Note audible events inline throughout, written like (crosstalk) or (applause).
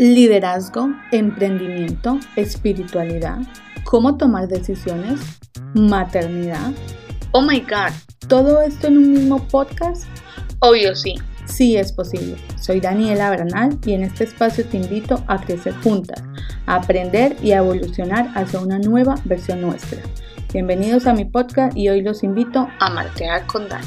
liderazgo, emprendimiento, espiritualidad, cómo tomar decisiones, maternidad. Oh my god, ¿todo esto en un mismo podcast? Obvio sí. Sí es posible. Soy Daniela Bernal y en este espacio te invito a crecer juntas, a aprender y a evolucionar hacia una nueva versión nuestra. Bienvenidos a mi podcast y hoy los invito a martear con Dani.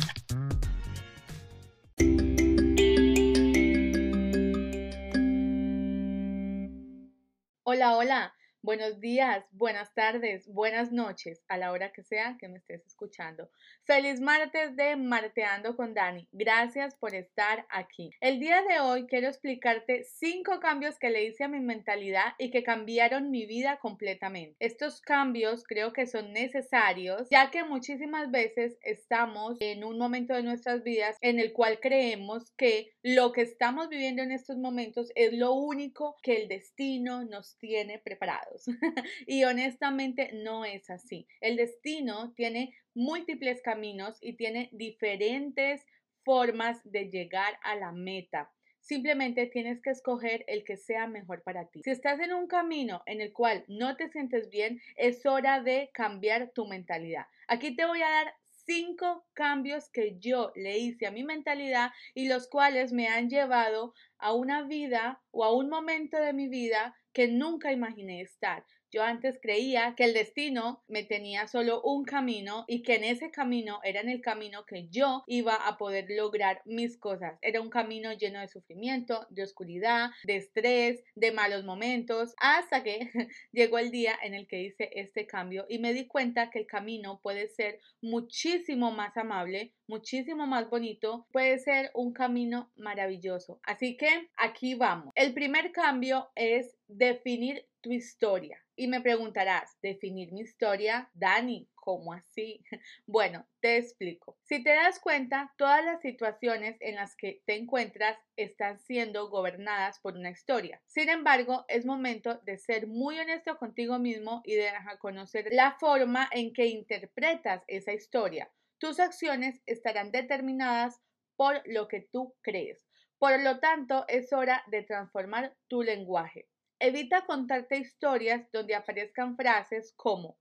Hola, hola. Buenos días, buenas tardes, buenas noches, a la hora que sea que me estés escuchando. Feliz martes de Marteando con Dani. Gracias por estar aquí. El día de hoy quiero explicarte cinco cambios que le hice a mi mentalidad y que cambiaron mi vida completamente. Estos cambios creo que son necesarios ya que muchísimas veces estamos en un momento de nuestras vidas en el cual creemos que lo que estamos viviendo en estos momentos es lo único que el destino nos tiene preparado. (laughs) y honestamente no es así. El destino tiene múltiples caminos y tiene diferentes formas de llegar a la meta. Simplemente tienes que escoger el que sea mejor para ti. Si estás en un camino en el cual no te sientes bien, es hora de cambiar tu mentalidad. Aquí te voy a dar cinco cambios que yo le hice a mi mentalidad y los cuales me han llevado a una vida o a un momento de mi vida que nunca imaginé estar. Yo antes creía que el destino me tenía solo un camino y que en ese camino era en el camino que yo iba a poder lograr mis cosas. Era un camino lleno de sufrimiento, de oscuridad, de estrés, de malos momentos, hasta que (laughs) llegó el día en el que hice este cambio y me di cuenta que el camino puede ser muchísimo más amable, muchísimo más bonito, puede ser un camino maravilloso. Así que aquí vamos. El primer cambio es definir tu historia. Y me preguntarás, ¿definir mi historia? Dani, ¿cómo así? (laughs) Bueno, te explico. Si te das cuenta, todas las situaciones en las que te encuentras están siendo gobernadas por una historia. Sin embargo, es momento de ser muy honesto contigo mismo y de conocer la forma en que interpretas esa historia. Tus acciones estarán determinadas por lo que tú crees. Por lo tanto, es hora de transformar tu lenguaje. Evita contarte historias donde aparezcan frases como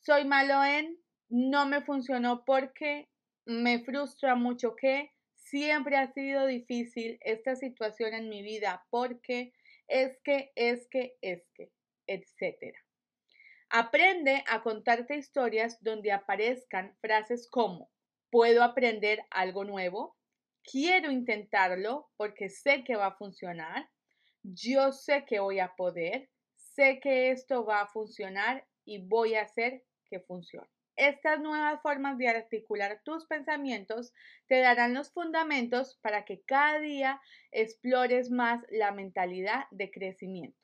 soy malo en, no me funcionó porque, me frustra mucho que, siempre ha sido difícil esta situación en mi vida porque, es que, es que, es que, etc. Aprende a contarte historias donde aparezcan frases como puedo aprender algo nuevo, quiero intentarlo porque sé que va a funcionar, yo sé que voy a poder, sé que esto va a funcionar y voy a hacer que funcione. Estas nuevas formas de articular tus pensamientos te darán los fundamentos para que cada día explores más la mentalidad de crecimiento.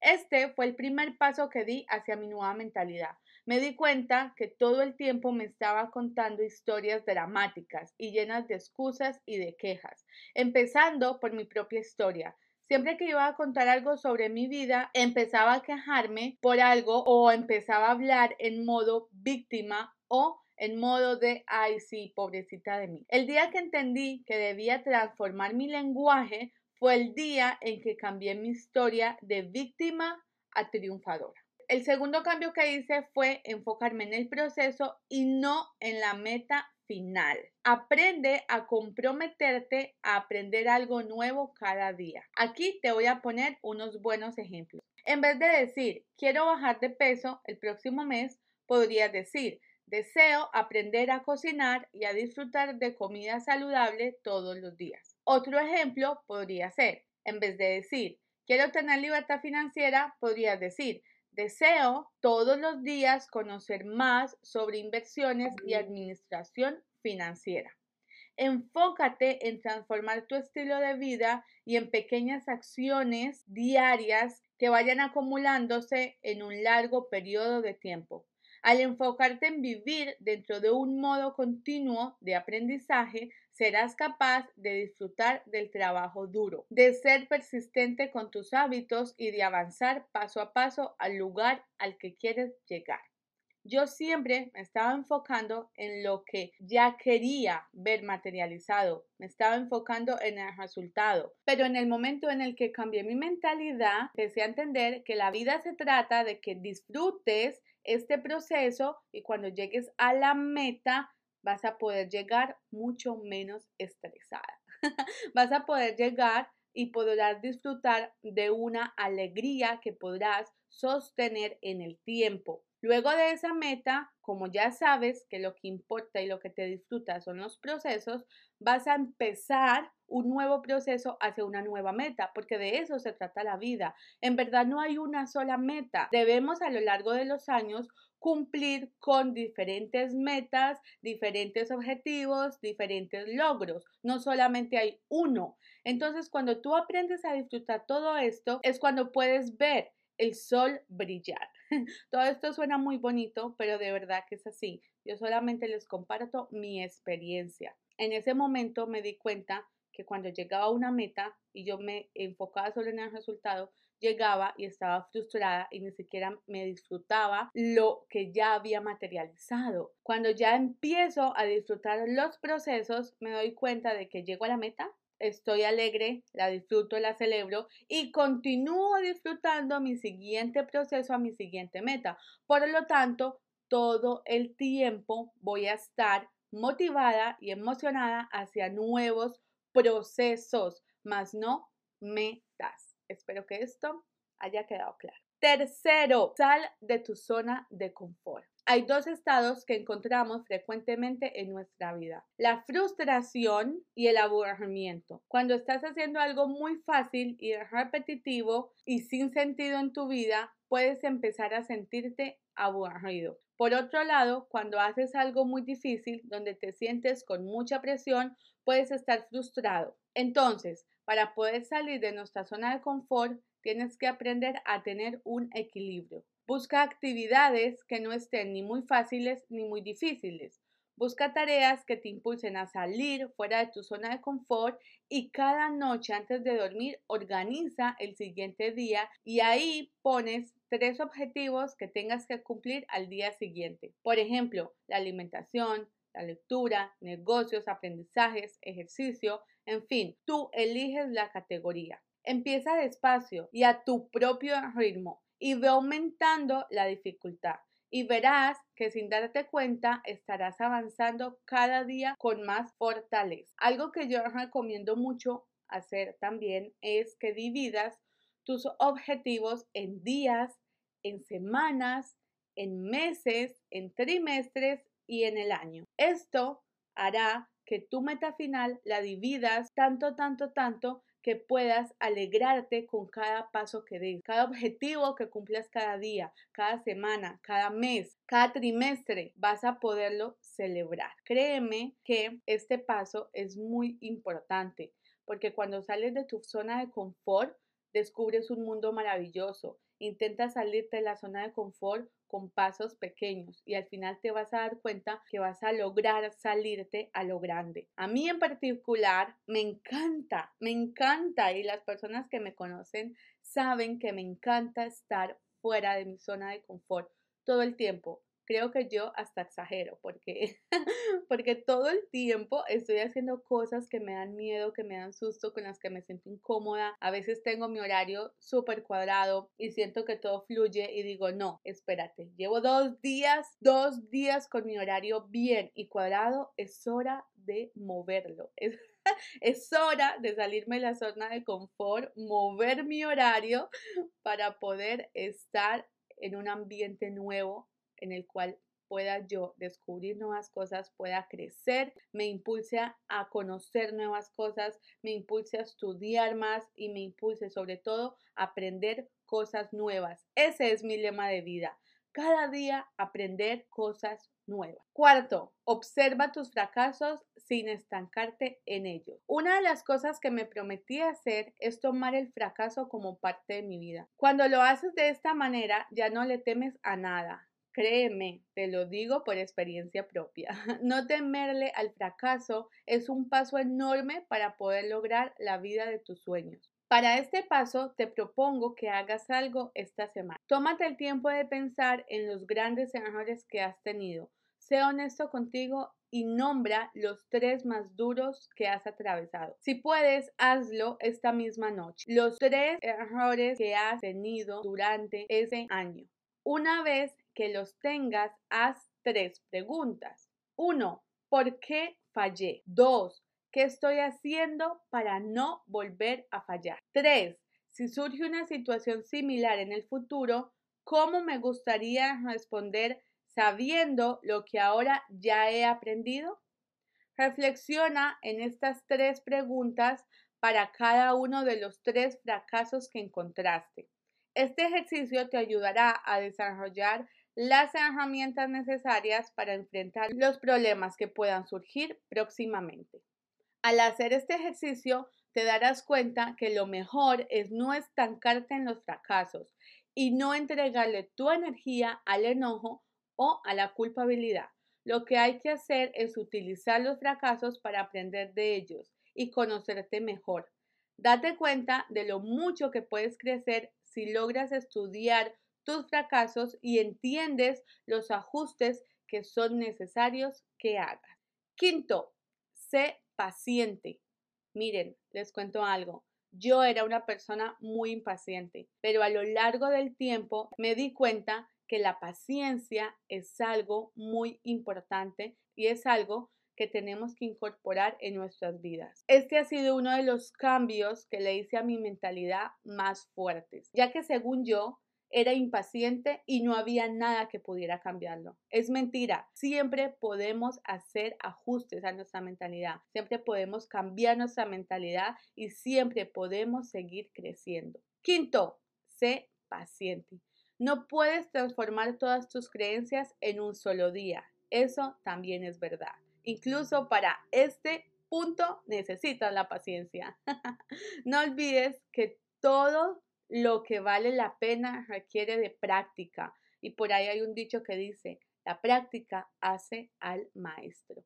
Este fue el primer paso que di hacia mi nueva mentalidad. Me di cuenta que todo el tiempo me estaba contando historias dramáticas y llenas de excusas y de quejas, empezando por mi propia historia, Siempre que iba a contar algo sobre mi vida, empezaba a quejarme por algo o empezaba a hablar en modo víctima o en modo de, ay, sí, pobrecita de mí. El día que entendí que debía transformar mi lenguaje fue el día en que cambié mi historia de víctima a triunfadora. El segundo cambio que hice fue enfocarme en el proceso y no en la meta final. Aprende a comprometerte a aprender algo nuevo cada día. Aquí te voy a poner unos buenos ejemplos. En vez de decir, quiero bajar de peso el próximo mes, podrías decir, deseo aprender a cocinar y a disfrutar de comida saludable todos los días. Otro ejemplo podría ser, en vez de decir, quiero tener libertad financiera, podrías decir, Deseo todos los días conocer más sobre inversiones y administración financiera. Enfócate en transformar tu estilo de vida y en pequeñas acciones diarias que vayan acumulándose en un largo periodo de tiempo. Al enfocarte en vivir dentro de un modo continuo de aprendizaje, serás capaz de disfrutar del trabajo duro, de ser persistente con tus hábitos y de avanzar paso a paso al lugar al que quieres llegar. yo siempre me estaba enfocando en lo que ya quería ver materializado, me estaba enfocando en el resultado. Pero en el momento en el que cambié mi mentalidad, empecé a entender que la vida se trata de que disfrutes este proceso y cuando llegues a la meta vas a poder llegar mucho menos estresada. (laughs) vas a poder llegar y podrás disfrutar de una alegría que podrás sostener en el tiempo. Luego de esa meta, como ya sabes que lo que importa y lo que te disfruta son los procesos, vas a empezar un nuevo proceso hacia una nueva meta, porque de eso se trata la vida. En verdad no hay una sola meta. Debemos a lo largo de los años cumplir con diferentes metas, diferentes objetivos, diferentes logros. No solamente hay uno. Entonces, cuando tú aprendes a disfrutar todo esto, es cuando puedes ver el sol brillar. (laughs) Todo esto suena muy bonito, pero de verdad que es así. Yo solamente les comparto mi experiencia. En ese momento me di cuenta que cuando llegaba a una meta y yo me enfocaba solo en el resultado, llegaba y estaba frustrada y ni siquiera me disfrutaba lo que ya había materializado. Cuando ya empiezo a disfrutar los procesos, me doy cuenta de que llego a la meta estoy alegre, la disfruto, la celebro y continúo disfrutando mi siguiente proceso a mi siguiente meta. Por lo tanto, todo el tiempo voy a estar motivada y emocionada hacia nuevos procesos, más no metas. Espero que esto haya quedado claro. Tercero, sal de tu zona de confort. Hay dos estados que encontramos frecuentemente en nuestra vida, la frustración y el aburrimiento. Cuando estás haciendo algo muy fácil y repetitivo y sin sentido en tu vida, puedes empezar a sentirte aburrido. Por otro lado, cuando haces algo muy difícil, donde te sientes con mucha presión, puedes estar frustrado. Entonces, para poder salir de nuestra zona de confort, tienes que aprender a tener un equilibrio. Busca actividades que no estén ni muy fáciles ni muy difíciles. Busca tareas que te impulsen a salir fuera de tu zona de confort y cada noche antes de dormir organiza el siguiente día y ahí pones tres objetivos que tengas que cumplir al día siguiente. Por ejemplo, la alimentación, la lectura, negocios, aprendizajes, ejercicio, en fin, tú eliges la categoría. Empieza despacio y a tu propio ritmo y ve aumentando la dificultad. Y verás que sin darte cuenta estarás avanzando cada día con más fortaleza. Algo que yo recomiendo mucho hacer también es que dividas tus objetivos en días, en semanas, en meses, en trimestres y en el año. Esto hará que tu meta final la dividas tanto, tanto, tanto que puedas alegrarte con cada paso que des, cada objetivo que cumplas cada día, cada semana, cada mes, cada trimestre, vas a poderlo celebrar. Créeme que este paso es muy importante porque cuando sales de tu zona de confort, descubres un mundo maravilloso. Intenta salirte de la zona de confort con pasos pequeños y al final te vas a dar cuenta que vas a lograr salirte a lo grande. A mí en particular me encanta, me encanta y las personas que me conocen saben que me encanta estar fuera de mi zona de confort todo el tiempo creo que yo hasta exagero porque, (laughs) porque todo el tiempo estoy haciendo cosas que me dan miedo, que me dan susto, con las que me siento incómoda. A veces tengo mi horario súper cuadrado y siento que todo fluye y digo, no, espérate, llevo dos días, dos días con mi horario bien y cuadrado, es hora de moverlo. (laughs) Es, es hora de salirme de la zona de confort, mover mi horario para poder estar en un ambiente nuevo, en el cual pueda yo descubrir nuevas cosas, pueda crecer, me impulse a conocer nuevas cosas, me impulse a estudiar más y me impulse sobre todo a aprender cosas nuevas. Ese es mi lema de vida. Cada día aprender cosas nuevas. Cuarto, observa tus fracasos sin estancarte en ellos. Una de las cosas que me prometí hacer es tomar el fracaso como parte de mi vida. Cuando lo haces de esta manera, ya no le temes a nada, Créeme, te lo digo por experiencia propia. (laughs) No temerle al fracaso es un paso enorme para poder lograr la vida de tus sueños. Para este paso te propongo que hagas algo esta semana. Tómate el tiempo de pensar en los grandes errores que has tenido. Sé honesto contigo y nombra los tres más duros que has atravesado. Si puedes, hazlo esta misma noche. Los tres errores que has tenido durante ese año. Una vez que los tengas, haz tres preguntas. Uno, ¿por qué fallé? Dos, ¿qué estoy haciendo para no volver a fallar? Tres, si surge una situación similar en el futuro, ¿cómo me gustaría responder sabiendo lo que ahora ya he aprendido? Reflexiona en estas tres preguntas para cada uno de los tres fracasos que encontraste. Este ejercicio te ayudará a desarrollar las herramientas necesarias para enfrentar los problemas que puedan surgir próximamente. Al hacer este ejercicio, te darás cuenta que lo mejor es no estancarte en los fracasos y no entregarle tu energía al enojo o a la culpabilidad. Lo que hay que hacer es utilizar los fracasos para aprender de ellos y conocerte mejor. Date cuenta de lo mucho que puedes crecer si logras estudiar tus fracasos y entiendes los ajustes que son necesarios que hagas. Quinto, sé paciente. Miren, les cuento algo. Yo era una persona muy impaciente, pero a lo largo del tiempo me di cuenta que la paciencia es algo muy importante y es algo que tenemos que incorporar en nuestras vidas. Este ha sido uno de los cambios que le hice a mi mentalidad más fuertes, ya que según yo era impaciente y no había nada que pudiera cambiarlo. Es mentira, siempre podemos hacer ajustes a nuestra mentalidad, siempre podemos cambiar nuestra mentalidad y siempre podemos seguir creciendo. Quinto, sé paciente. No puedes transformar todas tus creencias en un solo día. Eso también es verdad. Incluso para este punto necesitas la paciencia. (laughs) no olvides que todo lo que vale la pena requiere de práctica. Y por ahí hay un dicho que dice, la práctica hace al maestro.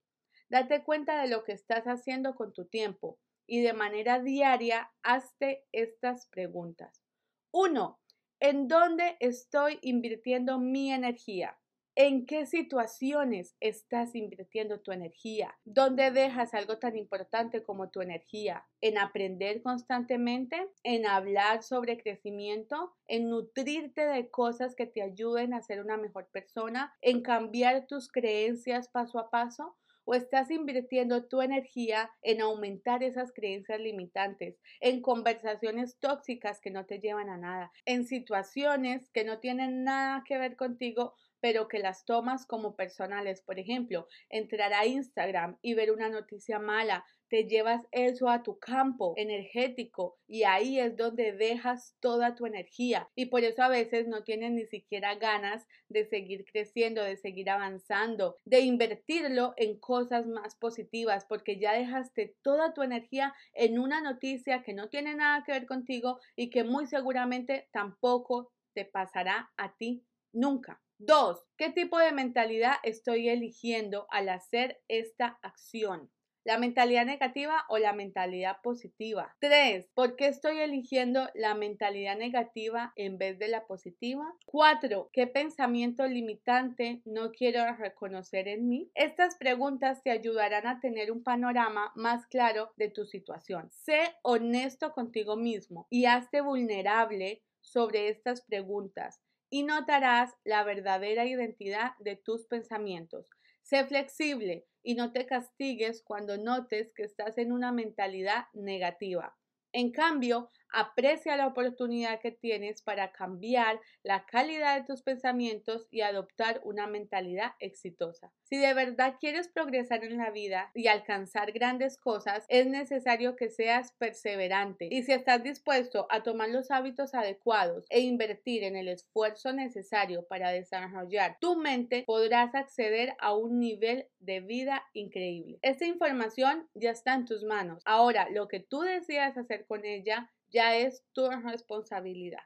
Date cuenta de lo que estás haciendo con tu tiempo y de manera diaria hazte estas preguntas. Uno, ¿En dónde estoy invirtiendo mi energía? ¿En qué situaciones estás invirtiendo tu energía? ¿Dónde dejas algo tan importante como tu energía? ¿En aprender constantemente? ¿En hablar sobre crecimiento? ¿En nutrirte de cosas que te ayuden a ser una mejor persona? ¿En cambiar tus creencias paso a paso? o estás invirtiendo tu energía en aumentar esas creencias limitantes, en conversaciones tóxicas que no te llevan a nada, en situaciones que no tienen nada que ver contigo, pero que las tomas como personales. Por ejemplo, entrar a Instagram y ver una noticia mala, te llevas eso a tu campo energético y ahí es donde dejas toda tu energía y por eso a veces no tienes ni siquiera ganas de seguir creciendo, de seguir avanzando, de invertirlo en cosas más positivas porque ya dejaste toda tu energía en una noticia que no tiene nada que ver contigo y que muy seguramente tampoco te pasará a ti nunca. Dos, ¿qué tipo de mentalidad estoy eligiendo al hacer esta acción? ¿La mentalidad negativa o la mentalidad positiva? Tres, ¿por qué estoy eligiendo la mentalidad negativa en vez de la positiva? Cuatro, ¿qué pensamiento limitante no quiero reconocer en mí? Estas preguntas te ayudarán a tener un panorama más claro de tu situación. Sé honesto contigo mismo y hazte vulnerable sobre estas preguntas y notarás la verdadera identidad de tus pensamientos. Sé flexible y no te castigues cuando notes que estás en una mentalidad negativa. En cambio, aprecia la oportunidad que tienes para cambiar la calidad de tus pensamientos y adoptar una mentalidad exitosa. Si de verdad quieres progresar en la vida y alcanzar grandes cosas, es necesario que seas perseverante. Y si estás dispuesto a tomar los hábitos adecuados e invertir en el esfuerzo necesario para desarrollar tu mente, podrás acceder a un nivel de vida increíble. Esta información ya está en tus manos. Ahora, lo que tú decidas hacer con ella ya es tu responsabilidad.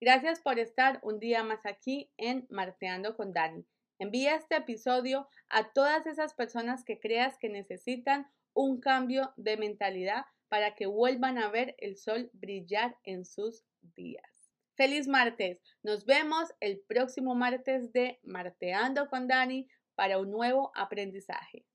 Gracias por estar un día más aquí en Marteando con Dani. Envía este episodio a todas esas personas que creas que necesitan un cambio de mentalidad para que vuelvan a ver el sol brillar en sus días. Feliz martes. Nos vemos el próximo martes de Marteando con Dani para un nuevo aprendizaje.